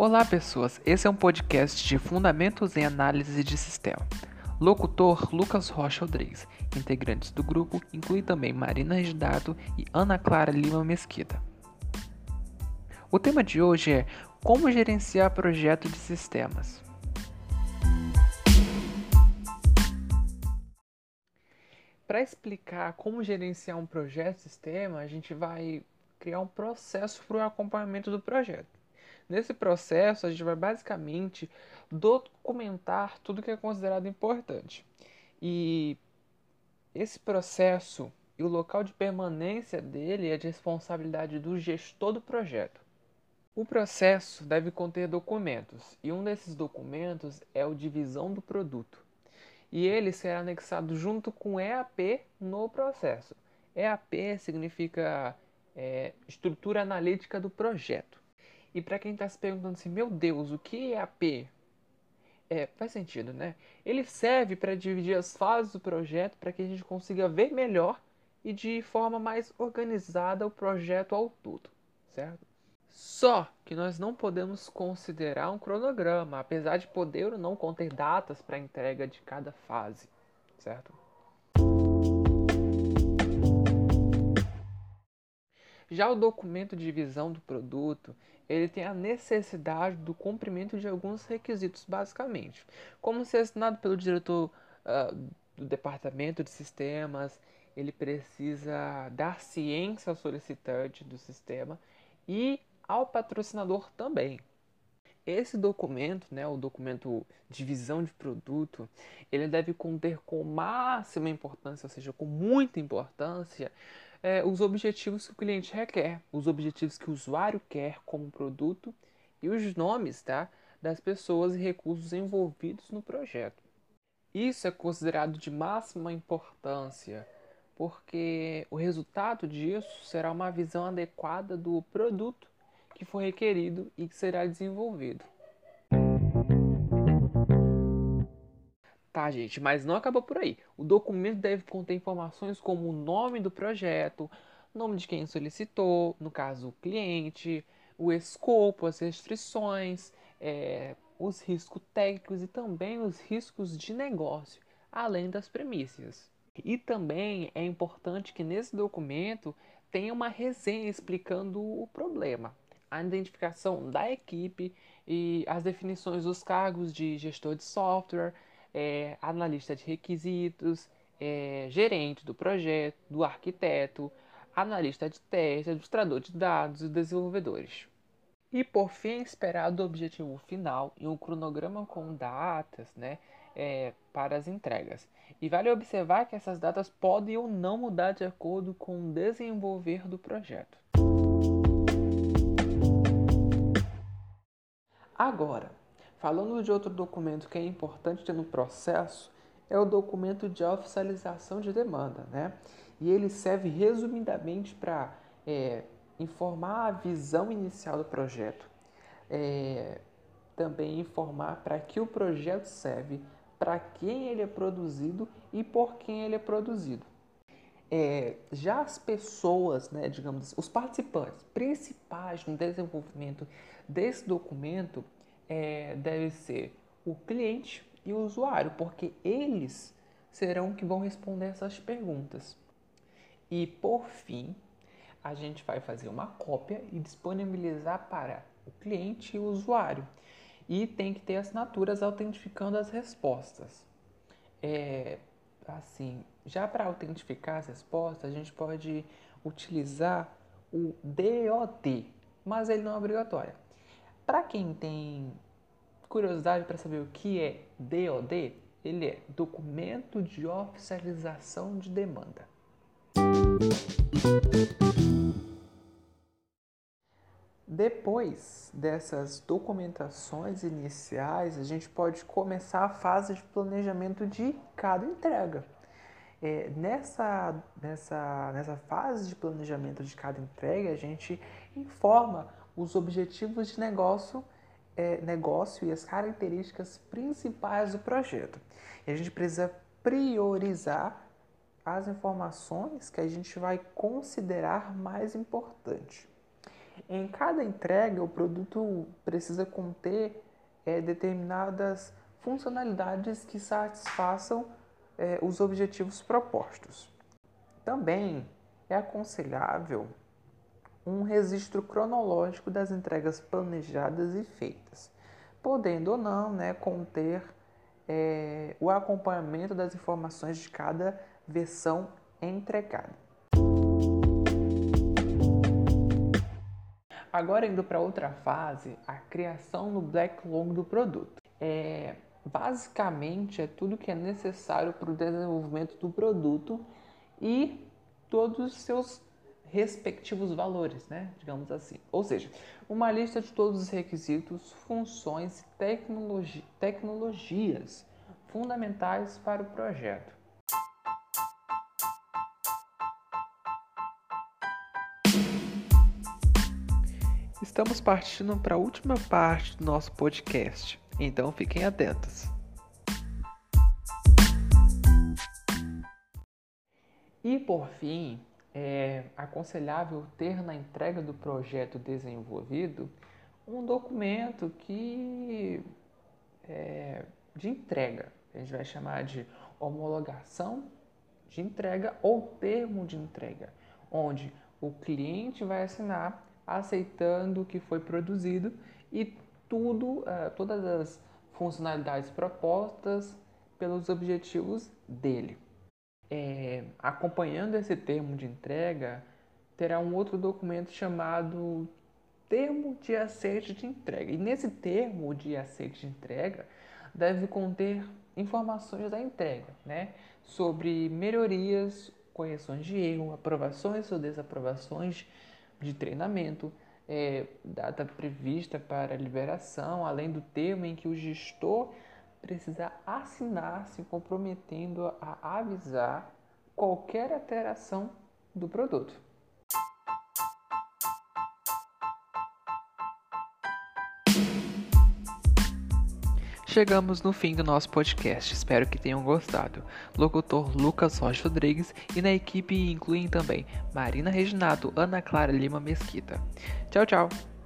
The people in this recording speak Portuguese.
Olá, pessoas. Esse é um podcast de Fundamentos em Análise de Sistema. Locutor Lucas Rocha Rodrigues. Integrantes do grupo incluem também Marina Regidato e Ana Clara Lima Mesquita. O tema de hoje é Como gerenciar projeto de sistemas. Para explicar como gerenciar um projeto de sistema, a gente vai criar um processo para o acompanhamento do projeto. Nesse processo, a gente vai basicamente documentar tudo que é considerado importante. E esse processo e o local de permanência dele é de responsabilidade do gestor do projeto. O processo deve conter documentos, e um desses documentos é o divisão do produto e ele será anexado junto com EAP no processo. EAP significa é, estrutura analítica do projeto. E para quem está se perguntando assim, meu Deus, o que é EAP? É, faz sentido, né? Ele serve para dividir as fases do projeto para que a gente consiga ver melhor e de forma mais organizada o projeto ao todo, certo? Só que nós não podemos considerar um cronograma, apesar de poder ou não conter datas para entrega de cada fase, certo? Já o documento de visão do produto, ele tem a necessidade do cumprimento de alguns requisitos, basicamente, como ser assinado pelo diretor uh, do departamento de sistemas, ele precisa dar ciência ao solicitante do sistema e ao patrocinador também. Esse documento, né, o documento de visão de produto, ele deve conter com máxima importância, ou seja, com muita importância, é, os objetivos que o cliente requer, os objetivos que o usuário quer como produto e os nomes tá, das pessoas e recursos envolvidos no projeto. Isso é considerado de máxima importância, porque o resultado disso será uma visão adequada do produto que for requerido e que será desenvolvido. Tá, gente, mas não acaba por aí. O documento deve conter informações como o nome do projeto, nome de quem solicitou, no caso o cliente, o escopo, as restrições, é, os riscos técnicos e também os riscos de negócio, além das premissas. E também é importante que nesse documento tenha uma resenha explicando o problema a identificação da equipe e as definições dos cargos de gestor de software, é, analista de requisitos, é, gerente do projeto, do arquiteto, analista de teste, administrador de dados e desenvolvedores. E por fim, esperado o objetivo final e um cronograma com datas né, é, para as entregas. E vale observar que essas datas podem ou não mudar de acordo com o desenvolver do projeto. Agora, falando de outro documento que é importante ter no processo, é o documento de oficialização de demanda, né? E ele serve resumidamente para é, informar a visão inicial do projeto, é, também informar para que o projeto serve, para quem ele é produzido e por quem ele é produzido. É, já as pessoas, né, digamos, os participantes principais no desenvolvimento desse documento é, deve ser o cliente e o usuário, porque eles serão que vão responder essas perguntas. E por fim, a gente vai fazer uma cópia e disponibilizar para o cliente e o usuário. E tem que ter assinaturas autentificando as respostas. É, assim, já para autentificar as respostas, a gente pode utilizar o DOD, mas ele não é obrigatório. Para quem tem curiosidade para saber o que é DOD, ele é Documento de Oficialização de Demanda. Depois dessas documentações iniciais, a gente pode começar a fase de planejamento de cada entrega. É, nessa, nessa, nessa fase de planejamento de cada entrega, a gente informa os objetivos de negócio, é, negócio e as características principais do projeto. E a gente precisa priorizar as informações que a gente vai considerar mais importante. Em cada entrega, o produto precisa conter é, determinadas funcionalidades que satisfaçam é, os objetivos propostos. Também é aconselhável um registro cronológico das entregas planejadas e feitas, podendo ou não né, conter é, o acompanhamento das informações de cada versão entregada. Agora indo para outra fase, a criação no backlog do produto. É, basicamente é tudo que é necessário para o desenvolvimento do produto e todos os seus respectivos valores, né? digamos assim. Ou seja, uma lista de todos os requisitos, funções e tecnologi tecnologias fundamentais para o projeto. Estamos partindo para a última parte do nosso podcast, então fiquem atentos. E por fim, é aconselhável ter na entrega do projeto desenvolvido um documento que é, de entrega. A gente vai chamar de homologação de entrega ou termo de entrega, onde o cliente vai assinar aceitando o que foi produzido e tudo, uh, todas as funcionalidades propostas pelos objetivos dele. É, acompanhando esse termo de entrega, terá um outro documento chamado termo de aceite de entrega. E nesse termo de aceite de entrega deve conter informações da entrega, né? Sobre melhorias, correções de erro, aprovações ou desaprovações de treinamento, é, data prevista para liberação, além do termo em que o gestor precisa assinar se comprometendo a avisar qualquer alteração do produto. Chegamos no fim do nosso podcast, espero que tenham gostado. Locutor Lucas Rocha Rodrigues e na equipe incluem também Marina Reginato, Ana Clara Lima Mesquita. Tchau, tchau!